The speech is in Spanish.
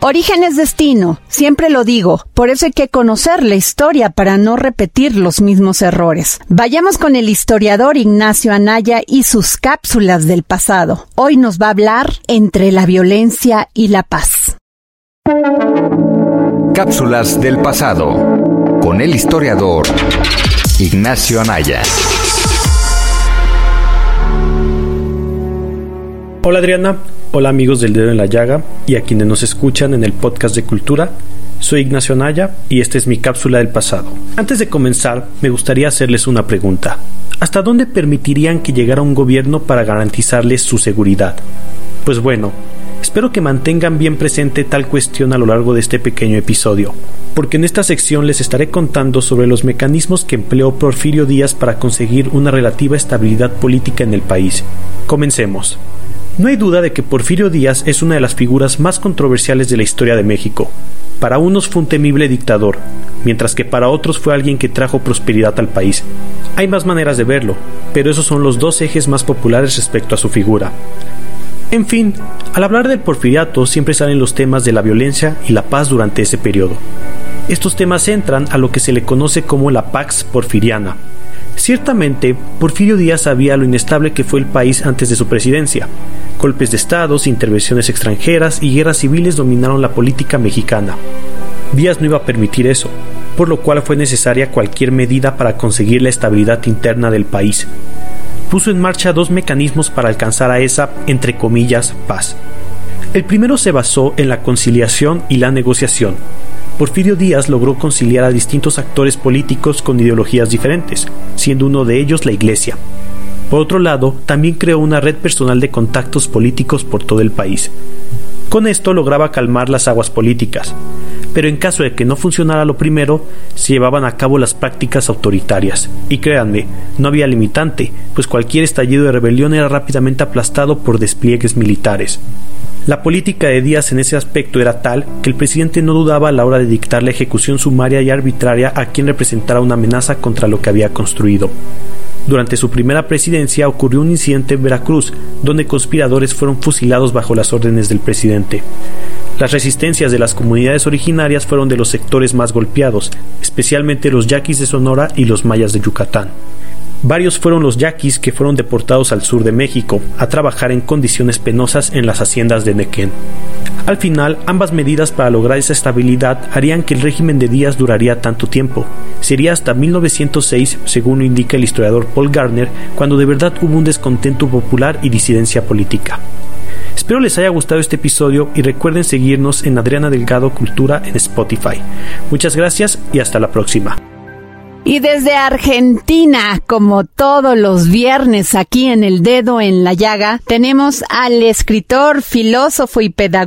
Origen es destino, siempre lo digo, por eso hay que conocer la historia para no repetir los mismos errores. Vayamos con el historiador Ignacio Anaya y sus cápsulas del pasado. Hoy nos va a hablar entre la violencia y la paz. Cápsulas del pasado con el historiador Ignacio Anaya. Hola Adriana, hola amigos del dedo en la llaga y a quienes nos escuchan en el podcast de cultura. Soy Ignacio Anaya y esta es mi cápsula del pasado. Antes de comenzar, me gustaría hacerles una pregunta. ¿Hasta dónde permitirían que llegara un gobierno para garantizarles su seguridad? Pues bueno, espero que mantengan bien presente tal cuestión a lo largo de este pequeño episodio, porque en esta sección les estaré contando sobre los mecanismos que empleó Porfirio Díaz para conseguir una relativa estabilidad política en el país. Comencemos. No hay duda de que Porfirio Díaz es una de las figuras más controversiales de la historia de México. Para unos fue un temible dictador, mientras que para otros fue alguien que trajo prosperidad al país. Hay más maneras de verlo, pero esos son los dos ejes más populares respecto a su figura. En fin, al hablar del porfiriato siempre salen los temas de la violencia y la paz durante ese periodo. Estos temas entran a lo que se le conoce como la Pax Porfiriana, Ciertamente, Porfirio Díaz sabía lo inestable que fue el país antes de su presidencia. Golpes de estados, intervenciones extranjeras y guerras civiles dominaron la política mexicana. Díaz no iba a permitir eso, por lo cual fue necesaria cualquier medida para conseguir la estabilidad interna del país. Puso en marcha dos mecanismos para alcanzar a esa, entre comillas, paz. El primero se basó en la conciliación y la negociación, Porfirio Díaz logró conciliar a distintos actores políticos con ideologías diferentes, siendo uno de ellos la Iglesia. Por otro lado, también creó una red personal de contactos políticos por todo el país. Con esto lograba calmar las aguas políticas, pero en caso de que no funcionara lo primero, se llevaban a cabo las prácticas autoritarias. Y créanme, no había limitante, pues cualquier estallido de rebelión era rápidamente aplastado por despliegues militares. La política de Díaz en ese aspecto era tal que el presidente no dudaba a la hora de dictar la ejecución sumaria y arbitraria a quien representara una amenaza contra lo que había construido. Durante su primera presidencia ocurrió un incidente en Veracruz, donde conspiradores fueron fusilados bajo las órdenes del presidente. Las resistencias de las comunidades originarias fueron de los sectores más golpeados, especialmente los yaquis de Sonora y los mayas de Yucatán. Varios fueron los yaquis que fueron deportados al sur de México a trabajar en condiciones penosas en las haciendas de Nequén. Al final, ambas medidas para lograr esa estabilidad harían que el régimen de Díaz duraría tanto tiempo. Sería hasta 1906, según lo indica el historiador Paul Garner, cuando de verdad hubo un descontento popular y disidencia política. Espero les haya gustado este episodio y recuerden seguirnos en Adriana Delgado Cultura en Spotify. Muchas gracias y hasta la próxima. Y desde Argentina, como todos los viernes aquí en El Dedo en la Llaga, tenemos al escritor, filósofo y pedagogo